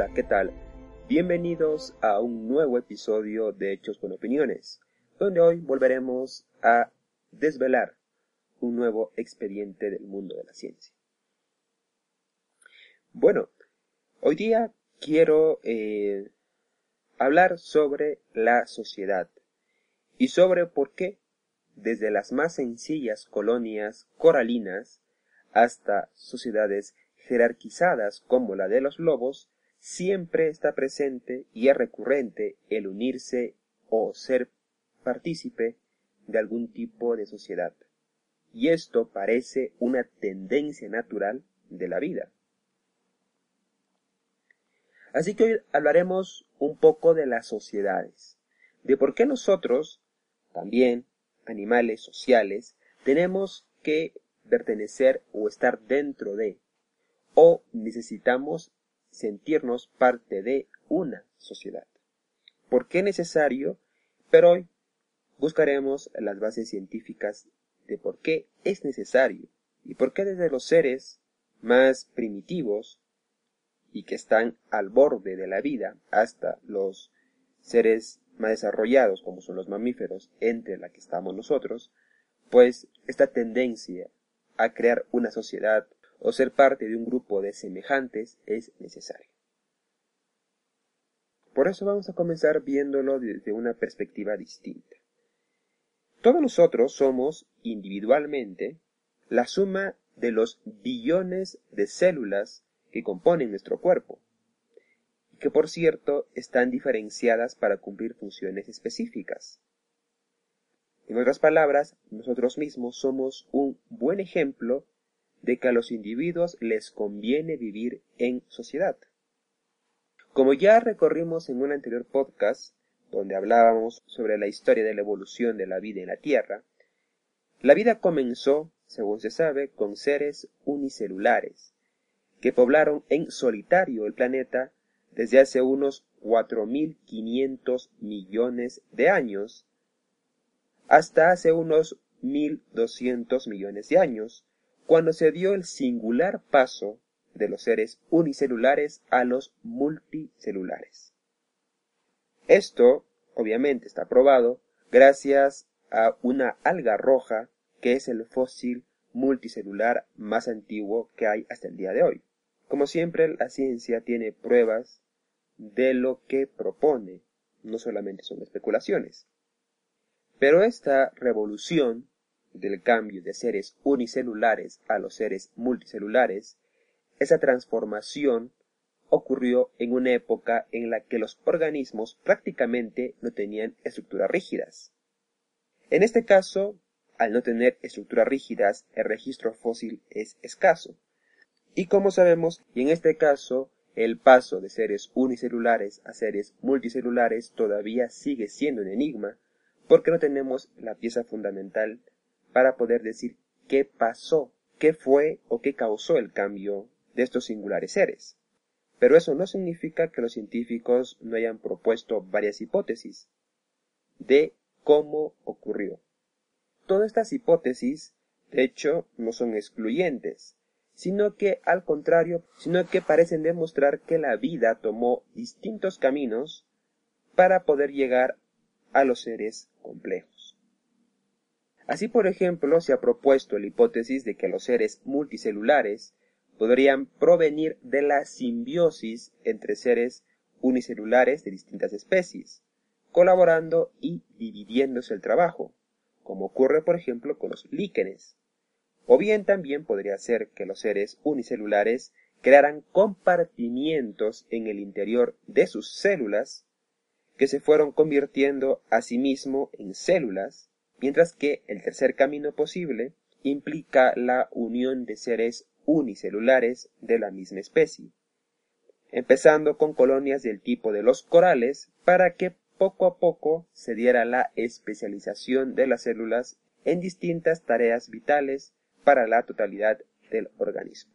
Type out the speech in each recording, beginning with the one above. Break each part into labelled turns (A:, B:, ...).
A: Hola, ¿qué tal? Bienvenidos a un nuevo episodio de Hechos con Opiniones, donde hoy volveremos a desvelar un nuevo expediente del mundo de la ciencia. Bueno, hoy día quiero eh, hablar sobre la sociedad y sobre por qué desde las más sencillas colonias coralinas hasta sociedades jerarquizadas como la de los lobos, siempre está presente y es recurrente el unirse o ser partícipe de algún tipo de sociedad. Y esto parece una tendencia natural de la vida. Así que hoy hablaremos un poco de las sociedades, de por qué nosotros, también animales sociales, tenemos que pertenecer o estar dentro de, o necesitamos sentirnos parte de una sociedad. ¿Por qué necesario? Pero hoy buscaremos las bases científicas de por qué es necesario y por qué desde los seres más primitivos y que están al borde de la vida hasta los seres más desarrollados como son los mamíferos entre la que estamos nosotros, pues esta tendencia a crear una sociedad o ser parte de un grupo de semejantes es necesario. Por eso vamos a comenzar viéndolo desde una perspectiva distinta. Todos nosotros somos individualmente la suma de los billones de células que componen nuestro cuerpo, y que por cierto están diferenciadas para cumplir funciones específicas. En otras palabras, nosotros mismos somos un buen ejemplo de que a los individuos les conviene vivir en sociedad. Como ya recorrimos en un anterior podcast, donde hablábamos sobre la historia de la evolución de la vida en la Tierra, la vida comenzó, según se sabe, con seres unicelulares, que poblaron en solitario el planeta desde hace unos 4.500 millones de años hasta hace unos 1.200 millones de años, cuando se dio el singular paso de los seres unicelulares a los multicelulares. Esto, obviamente, está probado gracias a una alga roja que es el fósil multicelular más antiguo que hay hasta el día de hoy. Como siempre, la ciencia tiene pruebas de lo que propone, no solamente son especulaciones. Pero esta revolución del cambio de seres unicelulares a los seres multicelulares, esa transformación ocurrió en una época en la que los organismos prácticamente no tenían estructuras rígidas. En este caso, al no tener estructuras rígidas, el registro fósil es escaso. Y como sabemos, y en este caso, el paso de seres unicelulares a seres multicelulares todavía sigue siendo un enigma, porque no tenemos la pieza fundamental para poder decir qué pasó, qué fue o qué causó el cambio de estos singulares seres. Pero eso no significa que los científicos no hayan propuesto varias hipótesis de cómo ocurrió. Todas estas hipótesis, de hecho, no son excluyentes, sino que al contrario, sino que parecen demostrar que la vida tomó distintos caminos para poder llegar a los seres complejos. Así, por ejemplo, se ha propuesto la hipótesis de que los seres multicelulares podrían provenir de la simbiosis entre seres unicelulares de distintas especies, colaborando y dividiéndose el trabajo, como ocurre por ejemplo con los líquenes. O bien también podría ser que los seres unicelulares crearan compartimientos en el interior de sus células que se fueron convirtiendo a sí mismo en células, mientras que el tercer camino posible implica la unión de seres unicelulares de la misma especie, empezando con colonias del tipo de los corales para que poco a poco se diera la especialización de las células en distintas tareas vitales para la totalidad del organismo.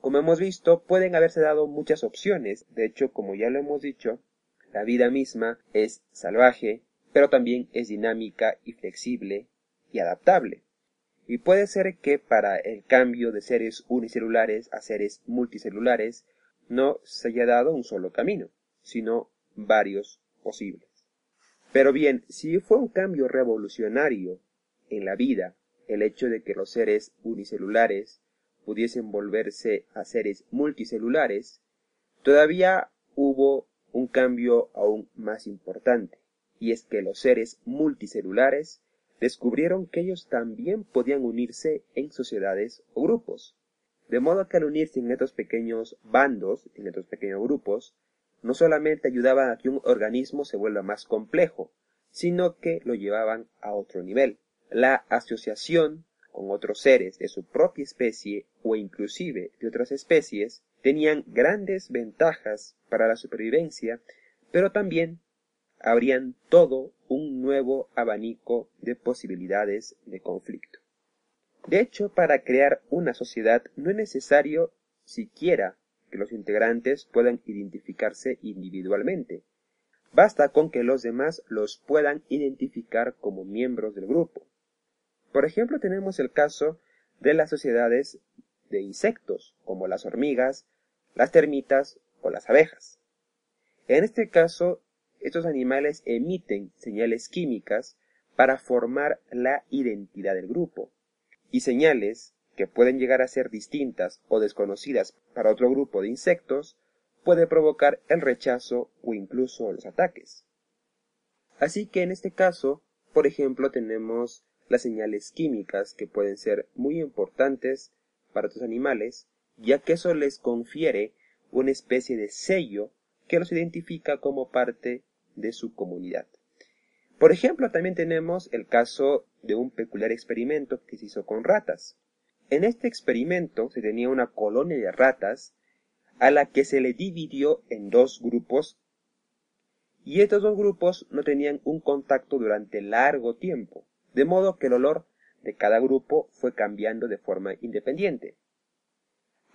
A: Como hemos visto, pueden haberse dado muchas opciones. De hecho, como ya lo hemos dicho, la vida misma es salvaje, pero también es dinámica y flexible y adaptable. Y puede ser que para el cambio de seres unicelulares a seres multicelulares no se haya dado un solo camino, sino varios posibles. Pero bien, si fue un cambio revolucionario en la vida el hecho de que los seres unicelulares pudiesen volverse a seres multicelulares, todavía hubo un cambio aún más importante, y es que los seres multicelulares descubrieron que ellos también podían unirse en sociedades o grupos. De modo que al unirse en estos pequeños bandos, en estos pequeños grupos, no solamente ayudaban a que un organismo se vuelva más complejo, sino que lo llevaban a otro nivel. La asociación con otros seres de su propia especie o inclusive de otras especies tenían grandes ventajas para la supervivencia, pero también habrían todo un nuevo abanico de posibilidades de conflicto. De hecho, para crear una sociedad no es necesario siquiera que los integrantes puedan identificarse individualmente. Basta con que los demás los puedan identificar como miembros del grupo. Por ejemplo, tenemos el caso de las sociedades de insectos, como las hormigas, las termitas o las abejas. En este caso, estos animales emiten señales químicas para formar la identidad del grupo, y señales que pueden llegar a ser distintas o desconocidas para otro grupo de insectos, puede provocar el rechazo o incluso los ataques. Así que en este caso, por ejemplo, tenemos las señales químicas que pueden ser muy importantes para estos animales, ya que eso les confiere una especie de sello que los identifica como parte de su comunidad. Por ejemplo, también tenemos el caso de un peculiar experimento que se hizo con ratas. En este experimento se tenía una colonia de ratas a la que se le dividió en dos grupos y estos dos grupos no tenían un contacto durante largo tiempo, de modo que el olor de cada grupo fue cambiando de forma independiente.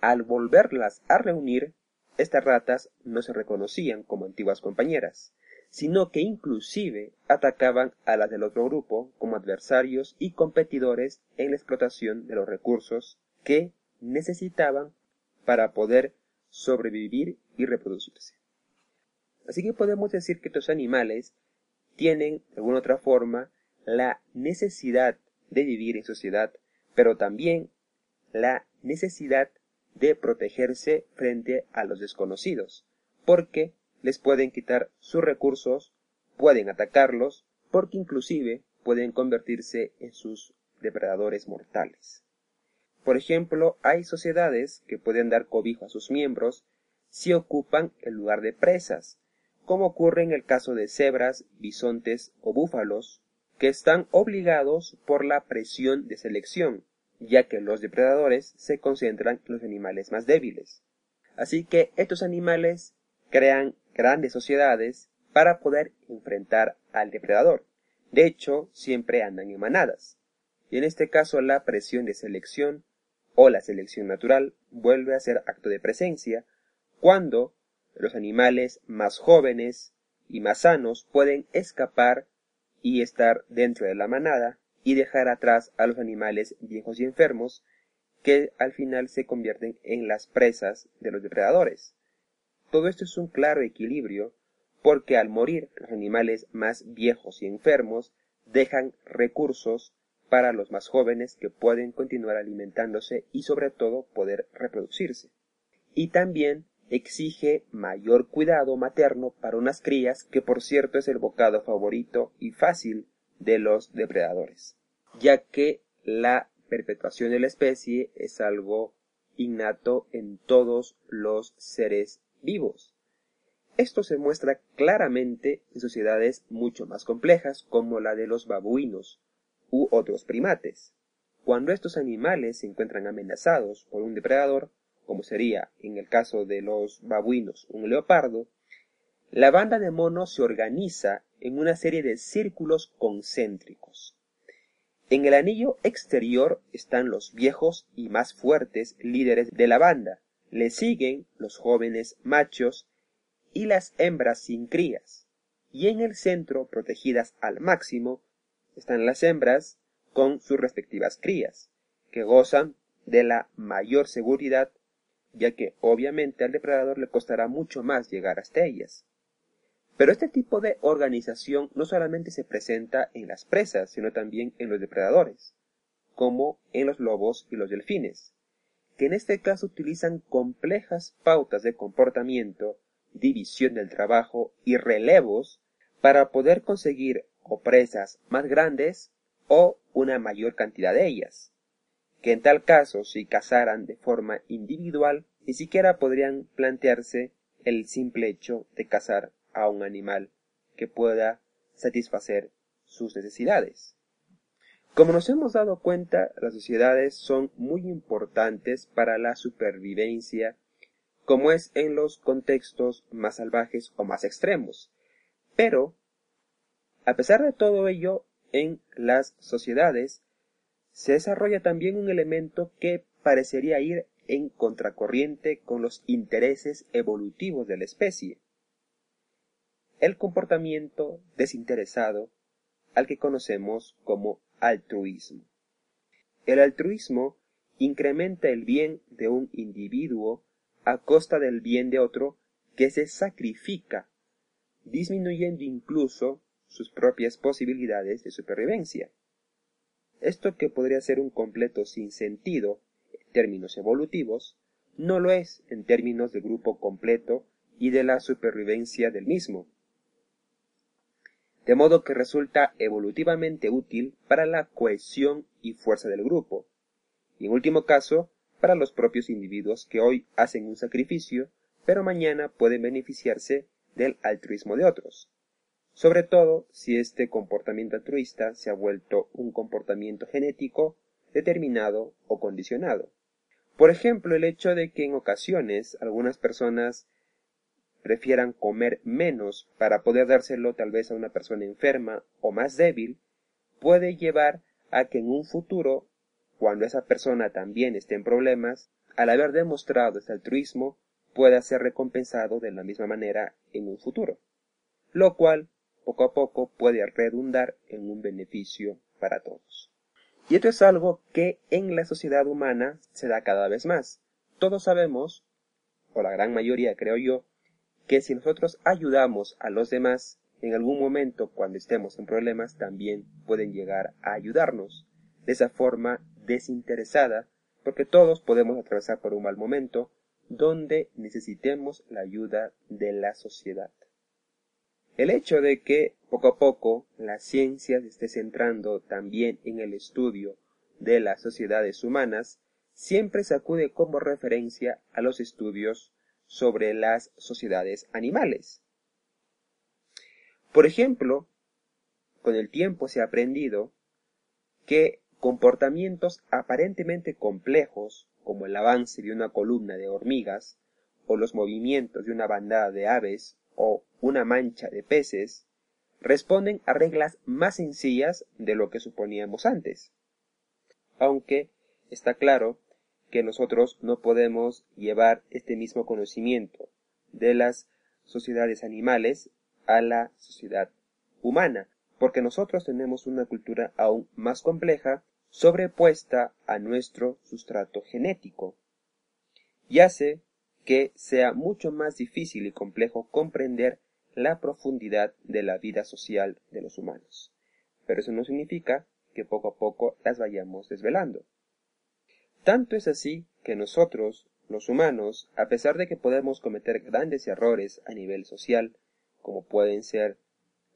A: Al volverlas a reunir, estas ratas no se reconocían como antiguas compañeras, sino que inclusive atacaban a las del otro grupo como adversarios y competidores en la explotación de los recursos que necesitaban para poder sobrevivir y reproducirse. Así que podemos decir que estos animales tienen, de alguna otra forma, la necesidad de vivir en sociedad, pero también la necesidad de protegerse frente a los desconocidos, porque les pueden quitar sus recursos, pueden atacarlos, porque inclusive pueden convertirse en sus depredadores mortales. Por ejemplo, hay sociedades que pueden dar cobijo a sus miembros si ocupan el lugar de presas, como ocurre en el caso de cebras, bisontes o búfalos, que están obligados por la presión de selección, ya que los depredadores se concentran en los animales más débiles. Así que estos animales crean grandes sociedades para poder enfrentar al depredador. De hecho, siempre andan en manadas. Y en este caso la presión de selección o la selección natural vuelve a ser acto de presencia cuando los animales más jóvenes y más sanos pueden escapar y estar dentro de la manada y dejar atrás a los animales viejos y enfermos que al final se convierten en las presas de los depredadores. Todo esto es un claro equilibrio porque al morir los animales más viejos y enfermos dejan recursos para los más jóvenes que pueden continuar alimentándose y sobre todo poder reproducirse. Y también exige mayor cuidado materno para unas crías que por cierto es el bocado favorito y fácil de los depredadores, ya que la perpetuación de la especie es algo innato en todos los seres vivos. Esto se muestra claramente en sociedades mucho más complejas como la de los babuinos u otros primates. Cuando estos animales se encuentran amenazados por un depredador, como sería en el caso de los babuinos un leopardo, la banda de monos se organiza en una serie de círculos concéntricos. En el anillo exterior están los viejos y más fuertes líderes de la banda, le siguen los jóvenes machos y las hembras sin crías, y en el centro, protegidas al máximo, están las hembras con sus respectivas crías, que gozan de la mayor seguridad ya que obviamente al depredador le costará mucho más llegar hasta ellas. Pero este tipo de organización no solamente se presenta en las presas, sino también en los depredadores, como en los lobos y los delfines, que en este caso utilizan complejas pautas de comportamiento, división del trabajo y relevos para poder conseguir o presas más grandes o una mayor cantidad de ellas, que en tal caso si cazaran de forma individual ni siquiera podrían plantearse el simple hecho de cazar a un animal que pueda satisfacer sus necesidades. Como nos hemos dado cuenta, las sociedades son muy importantes para la supervivencia, como es en los contextos más salvajes o más extremos. Pero, a pesar de todo ello, en las sociedades se desarrolla también un elemento que parecería ir en contracorriente con los intereses evolutivos de la especie. El comportamiento desinteresado al que conocemos como altruismo. El altruismo incrementa el bien de un individuo a costa del bien de otro que se sacrifica, disminuyendo incluso sus propias posibilidades de supervivencia. Esto que podría ser un completo sinsentido en términos evolutivos, no lo es en términos de grupo completo y de la supervivencia del mismo. De modo que resulta evolutivamente útil para la cohesión y fuerza del grupo, y en último caso, para los propios individuos que hoy hacen un sacrificio, pero mañana pueden beneficiarse del altruismo de otros sobre todo si este comportamiento altruista se ha vuelto un comportamiento genético determinado o condicionado. Por ejemplo, el hecho de que en ocasiones algunas personas prefieran comer menos para poder dárselo tal vez a una persona enferma o más débil, puede llevar a que en un futuro, cuando esa persona también esté en problemas, al haber demostrado este altruismo, pueda ser recompensado de la misma manera en un futuro, lo cual poco a poco puede redundar en un beneficio para todos. Y esto es algo que en la sociedad humana se da cada vez más. Todos sabemos, o la gran mayoría creo yo, que si nosotros ayudamos a los demás, en algún momento cuando estemos en problemas también pueden llegar a ayudarnos de esa forma desinteresada, porque todos podemos atravesar por un mal momento donde necesitemos la ayuda de la sociedad. El hecho de que poco a poco la ciencia se esté centrando también en el estudio de las sociedades humanas siempre se acude como referencia a los estudios sobre las sociedades animales. Por ejemplo, con el tiempo se ha aprendido que comportamientos aparentemente complejos, como el avance de una columna de hormigas, o los movimientos de una bandada de aves, o una mancha de peces responden a reglas más sencillas de lo que suponíamos antes. Aunque está claro que nosotros no podemos llevar este mismo conocimiento de las sociedades animales a la sociedad humana, porque nosotros tenemos una cultura aún más compleja sobrepuesta a nuestro sustrato genético. Y hace que sea mucho más difícil y complejo comprender la profundidad de la vida social de los humanos. Pero eso no significa que poco a poco las vayamos desvelando. Tanto es así que nosotros, los humanos, a pesar de que podemos cometer grandes errores a nivel social, como pueden ser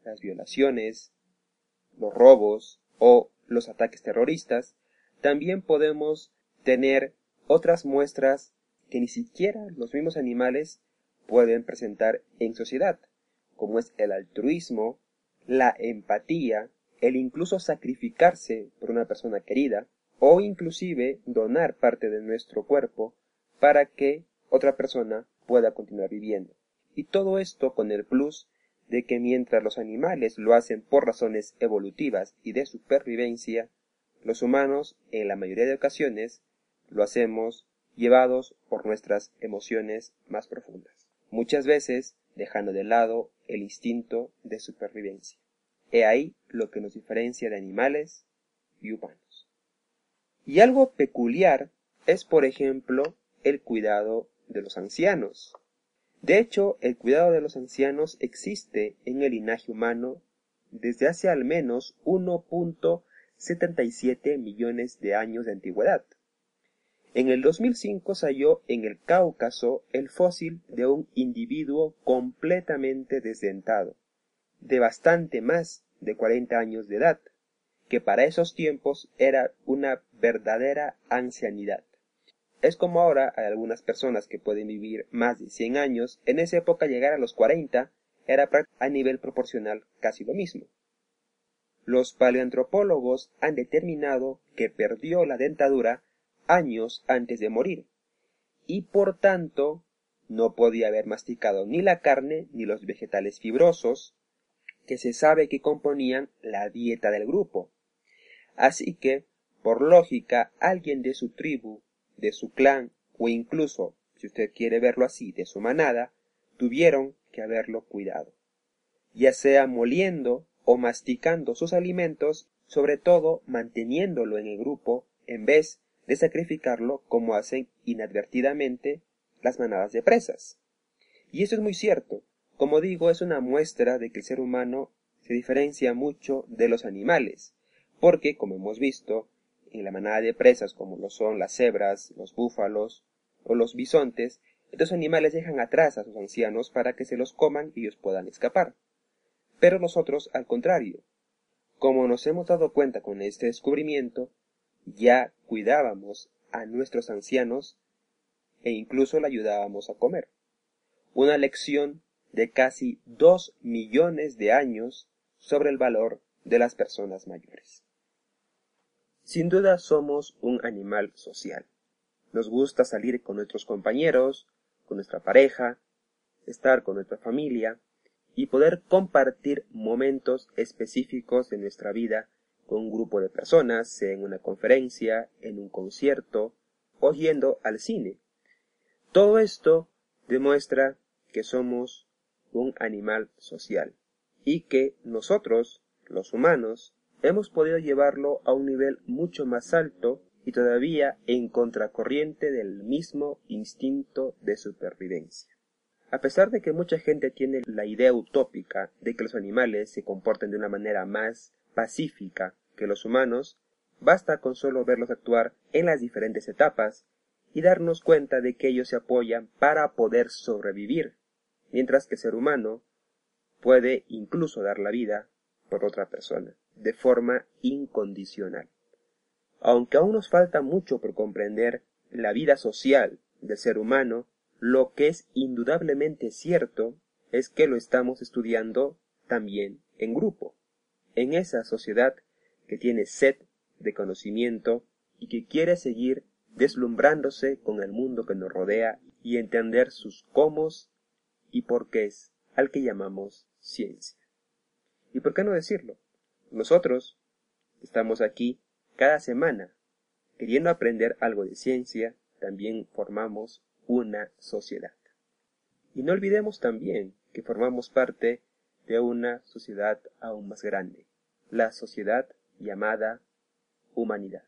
A: las violaciones, los robos o los ataques terroristas, también podemos tener otras muestras que ni siquiera los mismos animales pueden presentar en sociedad como es el altruismo, la empatía, el incluso sacrificarse por una persona querida, o inclusive donar parte de nuestro cuerpo para que otra persona pueda continuar viviendo. Y todo esto con el plus de que mientras los animales lo hacen por razones evolutivas y de supervivencia, los humanos, en la mayoría de ocasiones, lo hacemos llevados por nuestras emociones más profundas. Muchas veces dejando de lado el instinto de supervivencia. He ahí lo que nos diferencia de animales y humanos. Y algo peculiar es, por ejemplo, el cuidado de los ancianos. De hecho, el cuidado de los ancianos existe en el linaje humano desde hace al menos 1.77 millones de años de antigüedad. En el 2005 se halló en el Cáucaso el fósil de un individuo completamente desdentado, de bastante más de 40 años de edad, que para esos tiempos era una verdadera ancianidad. Es como ahora hay algunas personas que pueden vivir más de 100 años, en esa época llegar a los 40 era a nivel proporcional casi lo mismo. Los paleoantropólogos han determinado que perdió la dentadura años antes de morir, y por tanto no podía haber masticado ni la carne ni los vegetales fibrosos que se sabe que componían la dieta del grupo. Así que, por lógica, alguien de su tribu, de su clan, o incluso, si usted quiere verlo así, de su manada, tuvieron que haberlo cuidado, ya sea moliendo o masticando sus alimentos, sobre todo manteniéndolo en el grupo en vez de sacrificarlo como hacen inadvertidamente las manadas de presas. Y eso es muy cierto. Como digo, es una muestra de que el ser humano se diferencia mucho de los animales, porque, como hemos visto, en la manada de presas como lo son las cebras, los búfalos o los bisontes, estos animales dejan atrás a sus ancianos para que se los coman y ellos puedan escapar. Pero nosotros, al contrario, como nos hemos dado cuenta con este descubrimiento, ya cuidábamos a nuestros ancianos e incluso le ayudábamos a comer. Una lección de casi dos millones de años sobre el valor de las personas mayores. Sin duda somos un animal social. Nos gusta salir con nuestros compañeros, con nuestra pareja, estar con nuestra familia y poder compartir momentos específicos de nuestra vida con un grupo de personas, en una conferencia, en un concierto o yendo al cine. Todo esto demuestra que somos un animal social y que nosotros, los humanos, hemos podido llevarlo a un nivel mucho más alto y todavía en contracorriente del mismo instinto de supervivencia. A pesar de que mucha gente tiene la idea utópica de que los animales se comporten de una manera más pacífica que los humanos, basta con solo verlos actuar en las diferentes etapas y darnos cuenta de que ellos se apoyan para poder sobrevivir, mientras que el ser humano puede incluso dar la vida por otra persona, de forma incondicional. Aunque aún nos falta mucho por comprender la vida social del ser humano, lo que es indudablemente cierto es que lo estamos estudiando también en grupo en esa sociedad que tiene sed de conocimiento y que quiere seguir deslumbrándose con el mundo que nos rodea y entender sus cómo y porqués al que llamamos ciencia. ¿Y por qué no decirlo? Nosotros estamos aquí cada semana queriendo aprender algo de ciencia, también formamos una sociedad. Y no olvidemos también que formamos parte de una sociedad aún más grande, la sociedad llamada humanidad.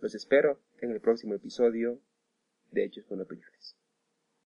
A: Los espero en el próximo episodio de Hechos con opiniones.